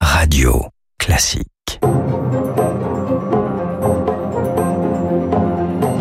Radio classique.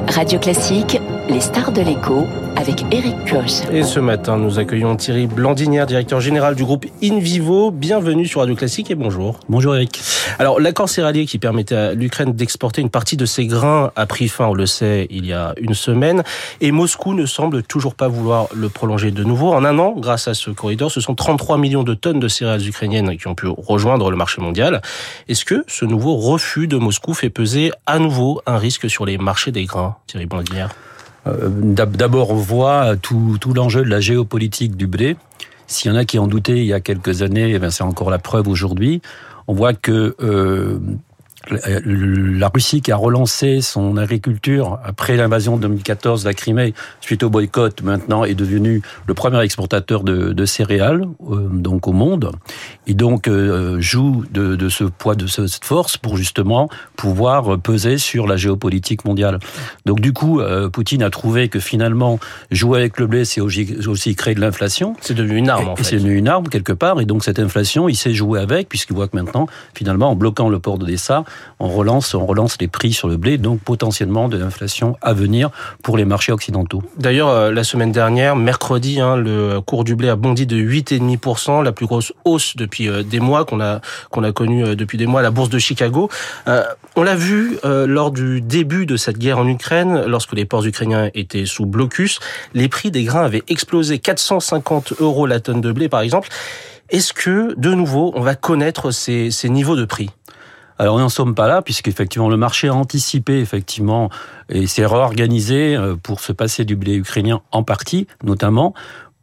Radio classique, les stars de l'écho avec Eric Koch. Et ce matin, nous accueillons Thierry Blandinière, directeur général du groupe InVivo. Bienvenue sur Radio Classique et bonjour. Bonjour Eric. Alors, l'accord céréalier qui permettait à l'Ukraine d'exporter une partie de ses grains a pris fin, on le sait, il y a une semaine. Et Moscou ne semble toujours pas vouloir le prolonger de nouveau. En un an, grâce à ce corridor, ce sont 33 millions de tonnes de céréales ukrainiennes qui ont pu rejoindre le marché mondial. Est-ce que ce nouveau refus de Moscou fait peser à nouveau un risque sur les marchés des grains, Thierry Blandinière? D'abord, on voit tout, tout l'enjeu de la géopolitique du blé. S'il y en a qui en doutaient il y a quelques années, eh c'est encore la preuve aujourd'hui. On voit que euh, la Russie qui a relancé son agriculture après l'invasion de 2014 de la Crimée, suite au boycott, maintenant est devenu le premier exportateur de, de céréales euh, donc au monde, et donc euh, joue de, de, ce poids, de cette force pour justement pouvoir peser sur la géopolitique mondiale. Donc du coup, euh, Poutine a trouvé que finalement jouer avec le blé, c'est aussi, créer de l'inflation. C'est devenu une arme en fait. C'est devenu une arme quelque part, et donc cette inflation, il sait jouer avec puisqu'il voit que maintenant, finalement, en bloquant le port d'Odessa, on relance, on relance les prix sur le blé, donc potentiellement de l'inflation à venir pour les marchés occidentaux. D'ailleurs, euh, la semaine dernière, mercredi, hein, le cours du blé a bondi de 8,5%, la plus grosse hausse depuis euh, des mois qu'on a qu'on a connue euh, depuis des mois à la bourse de Chicago. on l'a vu lors du début de cette guerre en Ukraine, lorsque les ports ukrainiens étaient sous blocus, les prix des grains avaient explosé, 450 euros la tonne de blé par exemple. Est-ce que, de nouveau, on va connaître ces, ces niveaux de prix? Alors, on n'en sommes pas là, puisqu'effectivement, le marché a anticipé, effectivement, et s'est réorganisé euh, pour se passer du blé ukrainien en partie, notamment.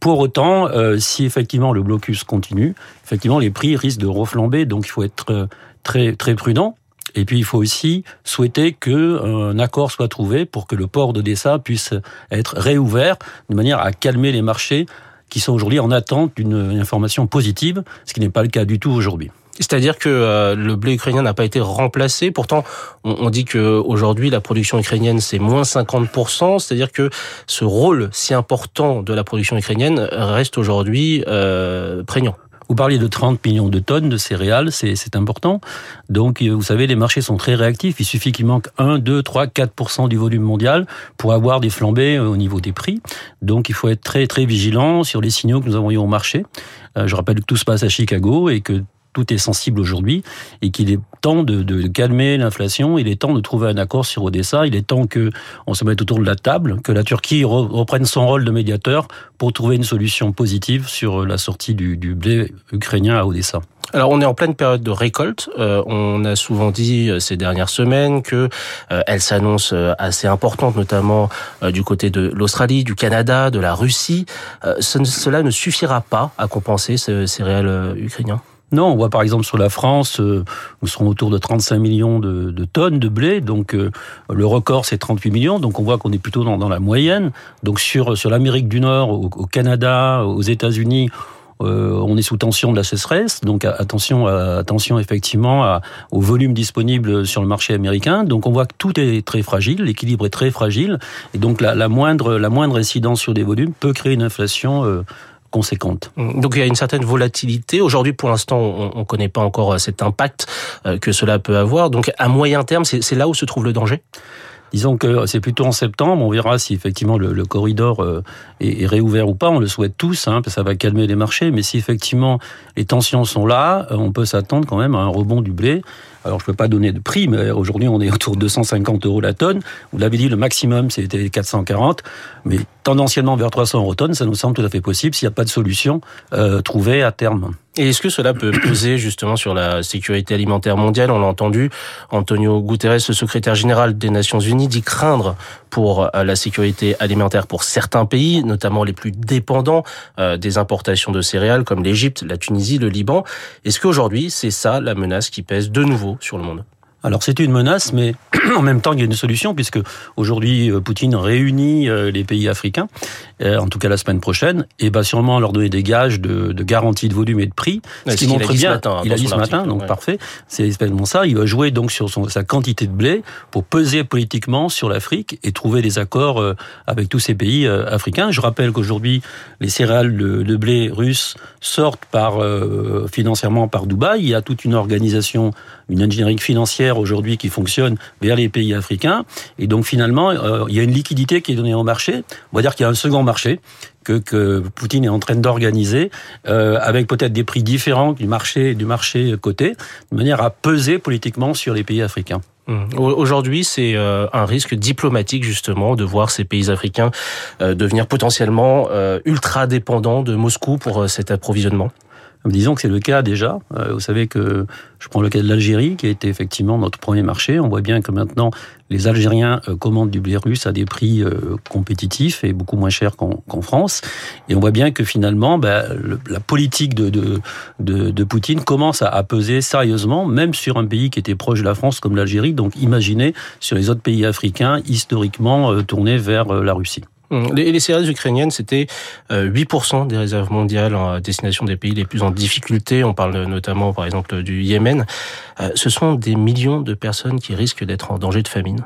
Pour autant, euh, si effectivement le blocus continue, effectivement, les prix risquent de reflamber, donc il faut être euh, très, très prudent. Et puis il faut aussi souhaiter qu'un accord soit trouvé pour que le port d'Odessa puisse être réouvert de manière à calmer les marchés qui sont aujourd'hui en attente d'une information positive, ce qui n'est pas le cas du tout aujourd'hui. C'est-à-dire que euh, le blé ukrainien n'a pas été remplacé. Pourtant, on, dit que aujourd'hui la production ukrainienne c'est moins 50%. C'est-à-dire que ce rôle si important de la production ukrainienne reste aujourd'hui euh, prégnant. Vous parliez de 30 millions de tonnes de céréales, c'est important. Donc, euh, vous savez, les marchés sont très réactifs. Il suffit qu'il manque 1, 2, 3, 4% du volume mondial pour avoir des flambées au niveau des prix. Donc, il faut être très, très vigilant sur les signaux que nous eu au marché. Je rappelle que tout se passe à Chicago et que tout est sensible aujourd'hui et qu'il est temps de, calmer l'inflation, il est temps de trouver un accord sur Odessa, il est temps que on se mette autour de la table, que la Turquie reprenne son rôle de médiateur pour trouver une solution positive sur la sortie du, blé ukrainien à Odessa. Alors on est en pleine période de récolte. Euh, on a souvent dit euh, ces dernières semaines que euh, elle s'annonce assez importante, notamment du côté de l'Australie, du Canada, de la Russie. cela ne suffira pas à compenser ces céréales ukrainiens? Non, on voit par exemple sur la France, euh, nous serons autour de 35 millions de, de tonnes de blé, donc euh, le record c'est 38 millions, donc on voit qu'on est plutôt dans, dans, la moyenne. Donc sur, sur l'Amérique du Nord, au, Canada, aux États-Unis, euh, on est sous tension de la sécheresse, donc attention, attention effectivement à, au volume disponible sur le marché américain. Donc on voit que tout est très fragile, l'équilibre est très fragile, et donc la, la, moindre, la moindre incidence sur des volumes peut créer une inflation euh, conséquente. Donc il y a une certaine volatilité. Aujourd'hui, pour l'instant, on ne connaît pas encore euh, cet impact euh, que cela peut avoir. Donc à moyen terme, c'est là où se trouve le danger? Disons que c'est plutôt en septembre, on verra si effectivement le, le corridor euh, est, réouvert ou pas, on le souhaite tous, hein, ça va calmer les marchés, mais si effectivement les tensions sont là, on peut s'attendre quand même à un rebond du blé. Alors je ne peux pas donner de prix, mais aujourd'hui on est autour de 250 euros la tonne. Vous l'avez dit, le maximum c'était 440, mais tendanciellement vers 300 euros tonne, ça nous semble tout à fait possible s'il n'y a pas de solution euh, trouvée à terme. Et est-ce que cela peut peser justement sur la sécurité alimentaire mondiale? On l'a entendu, Antonio Guterres, le secrétaire général des Nations Unies, dit craindre pour euh, la sécurité alimentaire pour certains pays, notamment les plus dépendants euh, des importations de céréales comme l'Égypte, la Tunisie, le Liban. Est-ce qu'aujourd'hui c'est ça la menace qui pèse de nouveau sur le monde? Alors c'est une menace, mais en même temps il y a une solution puisque aujourd'hui euh, Poutine réunit euh, les pays africains, euh, en tout cas la semaine prochaine, et va sûrement leur donner des gages de, de garantie de volume et de prix, Ouais, ce qui montre bien. matin, hein, il a dit ce matin, article, donc ouais. parfait. C'est exactement ça. Il va jouer donc sur son, sa quantité de blé pour peser politiquement sur l'Afrique et trouver des accords avec tous ces pays africains. Je rappelle qu'aujourd'hui les céréales de, de blé russes sortent par euh, financièrement par Dubaï. Il y a toute une organisation, une ingénierie financière aujourd'hui qui fonctionne vers les pays africains. Et donc finalement, euh, il y a une liquidité qui est donnée au marché. On va dire qu'il y a un second marché que, que Poutine est en train d'organiser, euh, avec peut-être des prix différents du marché du marché coté, de manière à peser politiquement sur les pays africains. Au- Aujourd'hui, c'est euh, un risque diplomatique justement de voir ces pays africains devenir potentiellement ultra dépendants de Moscou pour cet approvisionnement? Disons que c'est le cas déjà. Euh, Vous savez que je prends le cas de l'Algérie, qui a été effectivement notre premier marché. On voit bien que maintenant, les Algériens euh, commandent du blé russe à des prix euh, compétitifs et beaucoup moins chers qu'en France. Et on voit bien que finalement, ben, le- la politique de, de, de, de Poutine commence à, à peser sérieusement, même sur un pays qui était proche de la France comme l'Algérie. Donc imaginez sur les autres pays africains historiquement tournés vers la Russie. Hum. Les, les ukrainiennes, c'était euh, 8% des réserves mondiales en destination des pays les plus en difficulté. On parle notamment, par exemple, du Yémen. Euh, ce sont des millions de personnes qui risquent d'être en danger de famine.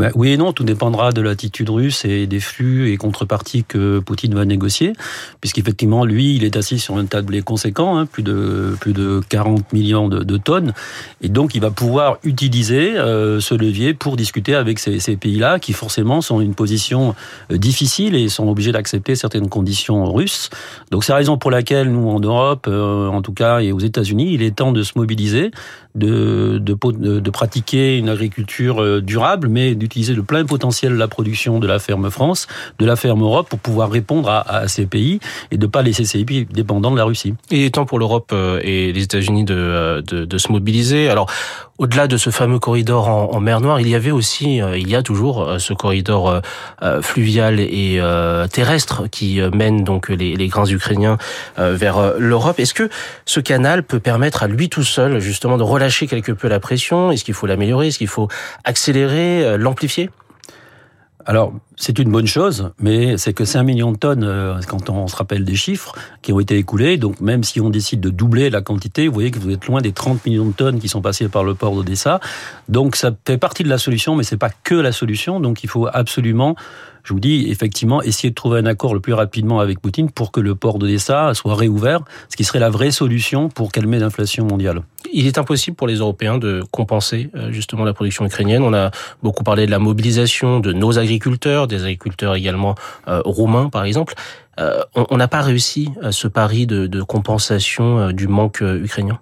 Ben, oui et non, tout dépendra de l'attitude russe et des flux et contreparties que Poutine va négocier, puisqu'effectivement, lui, il est assis sur un blé conséquent, hein, plus de plus de 40 millions de, tonnes, et donc il va pouvoir utiliser euh, ce levier pour discuter avec ces, pays-là, qui forcément sont une position euh, difficile et sont obligés d'accepter certaines conditions russes. Donc c'est la raison pour laquelle nous, en Europe, euh, en tout cas, et aux États-Unis, il est temps de se mobiliser, de, de, pratiquer une agriculture durable, mais d'utiliser le plein potentiel de la production de la ferme France, de la ferme Europe, pour pouvoir répondre à, ces pays et de pas laisser ces pays dépendants de la Russie. Il est temps pour l'Europe euh, et les États-Unis de, euh, de, de se mobiliser. Alors, au-delà de ce fameux corridor en, mer Noire, il y avait aussi, euh, il y a toujours euh, ce corridor euh, fluvial et terrestre qui mène donc les, les grains ukrainiens vers l'Europe. Est-ce que ce canal peut permettre à lui tout seul justement de relâcher quelque peu la pression? Est-ce qu'il faut l'améliorer? Est-ce qu'il faut accélérer, l'amplifier? Alors, c'est une bonne chose, mais c'est que 5 millions de tonnes, euh, quand on se rappelle des chiffres, qui ont été écoulés. Donc, même si on décide de doubler la quantité, vous voyez que vous êtes loin des 30 millions de tonnes qui sont passées par le port d'Odessa. Donc, ça fait partie de la solution, mais c'est pas que la solution. Donc, il faut absolument, je vous dis, effectivement, essayer de trouver un accord le plus rapidement avec Poutine pour que le port d'Odessa soit réouvert, ce qui serait la vraie solution pour calmer l'inflation mondiale. Il est impossible pour les Européens de compenser euh, justement la production ukrainienne. On a beaucoup parlé de la mobilisation de nos agriculteurs, des agriculteurs également euh, roumains par exemple. Euh, on n'a pas réussi à ce pari de, compensation euh, du manque euh, ukrainien?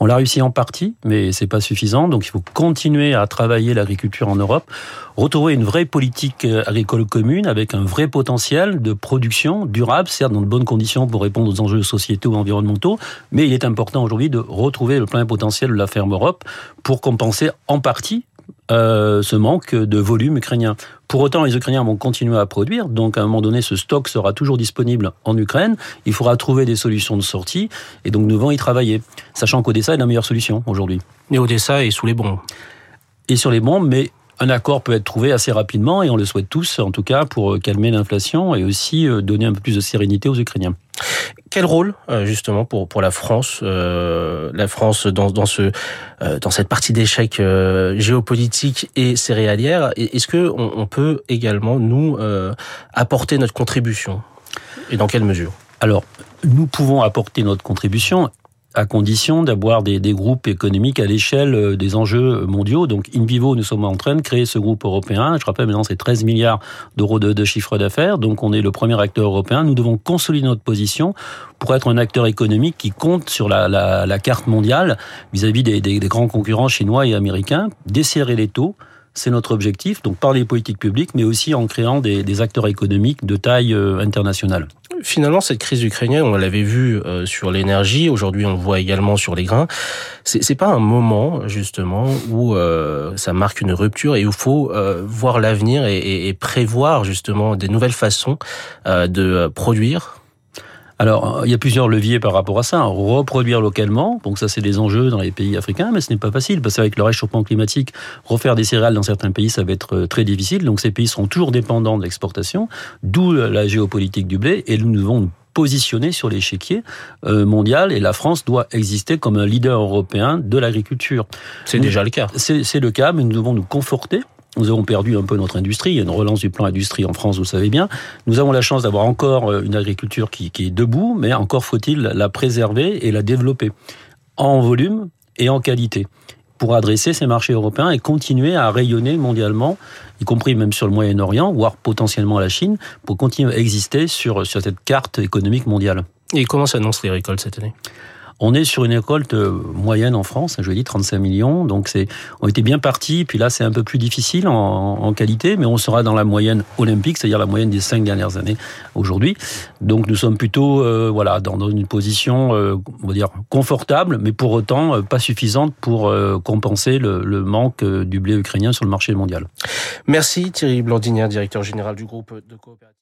On l'a réussi en partie, mais c'est pas suffisant. Donc il faut continuer à travailler l'agriculture en Europe, retrouver une vraie politique euh, agricole commune avec un vrai potentiel de production durable, certes dans de bonnes conditions pour répondre aux enjeux sociétaux et environnementaux, mais il est important aujourd'hui de retrouver le plein potentiel de la ferme Europe pour compenser en partie euh, ce manque de volume ukrainien. Pour autant, les Ukrainiens vont continuer à produire, donc à un moment donné, ce stock sera toujours disponible en Ukraine. Il faudra trouver des solutions de sortie, et donc nous devons y travailler, sachant qu'Odessa est la meilleure solution aujourd'hui. Et Odessa est sous les bombes. Et sur les bombes, mais un accord peut être trouvé assez rapidement, et on le souhaite tous, en tout cas, pour euh, calmer l'inflation et aussi euh, donner un peu plus de sérénité aux Ukrainiens. Quel rôle euh, justement pour pour la France, euh, la France dans dans ce euh, dans cette partie d'échec euh, géopolitique et céréalière Est-ce que on, on peut également nous euh, apporter notre contribution? Et dans quelle mesure? Alors, nous pouvons apporter notre contribution à condition d'avoir des, groupes économiques à l'échelle euh, des enjeux mondiaux. Donc, in vivo, nous sommes en train de créer ce groupe européen. Je rappelle maintenant, c'est 13 milliards d'euros de, chiffre d'affaires. Donc, on est le premier acteur européen. Nous devons consolider notre position pour être un acteur économique qui compte sur la, carte mondiale vis-à-vis -vis des, des, des grands concurrents chinois et américains, desserrer les taux. C'est notre objectif, donc par les politiques publiques, mais aussi en créant des, acteurs économiques de taille euh, internationale. Finalement, cette crise ukrainienne, on l'avait vu euh, sur l'énergie. Aujourd'hui, on le voit également sur les grains. C'est pas un moment justement où euh, ça marque une rupture et où il faut voir l'avenir et, prévoir justement des nouvelles façons de produire. Alors, il y a plusieurs leviers par rapport à ça. Reproduire localement, donc ça c'est des enjeux dans les pays africains, mais ce n'est pas facile, parce qu'avec le réchauffement climatique, refaire des céréales dans certains pays, ça va être euh, très difficile. Donc ces pays seront toujours dépendants de l'exportation, d'où la géopolitique du blé, et nous devons nous positionner sur l'échiquier euh, mondial et la France doit exister comme un leader européen de l'agriculture. C'est déjà le cas. C'est le cas, mais nous devons nous conforter nous avons perdu un peu notre industrie. Il y a une relance du plan industrie en France, vous savez bien. Nous avons la chance d'avoir encore euh, une agriculture qui, qui est debout, mais encore faut-il la préserver et la développer en volume et en qualité pour adresser ces marchés européens et continuer à rayonner mondialement, y compris même sur le Moyen-Orient, voire potentiellement la Chine, pour continuer à exister sur, sur cette carte économique mondiale. Et comment s'annoncent les récoltes cette année? On est sur une récolte euh, moyenne en France, je dis 35 millions, donc c'est, on était bien parti. Puis là, c'est un peu plus difficile en, en, qualité, mais on sera dans la moyenne olympique, c'est-à-dire la moyenne des cinq dernières années aujourd'hui. Donc nous sommes plutôt, euh, voilà, dans, dans, une position, euh, on va dire confortable, mais pour autant euh, pas suffisante pour euh, compenser le, le, manque du blé ukrainien sur le marché mondial. Merci Thierry Blandinière, directeur général du groupe de coopérative.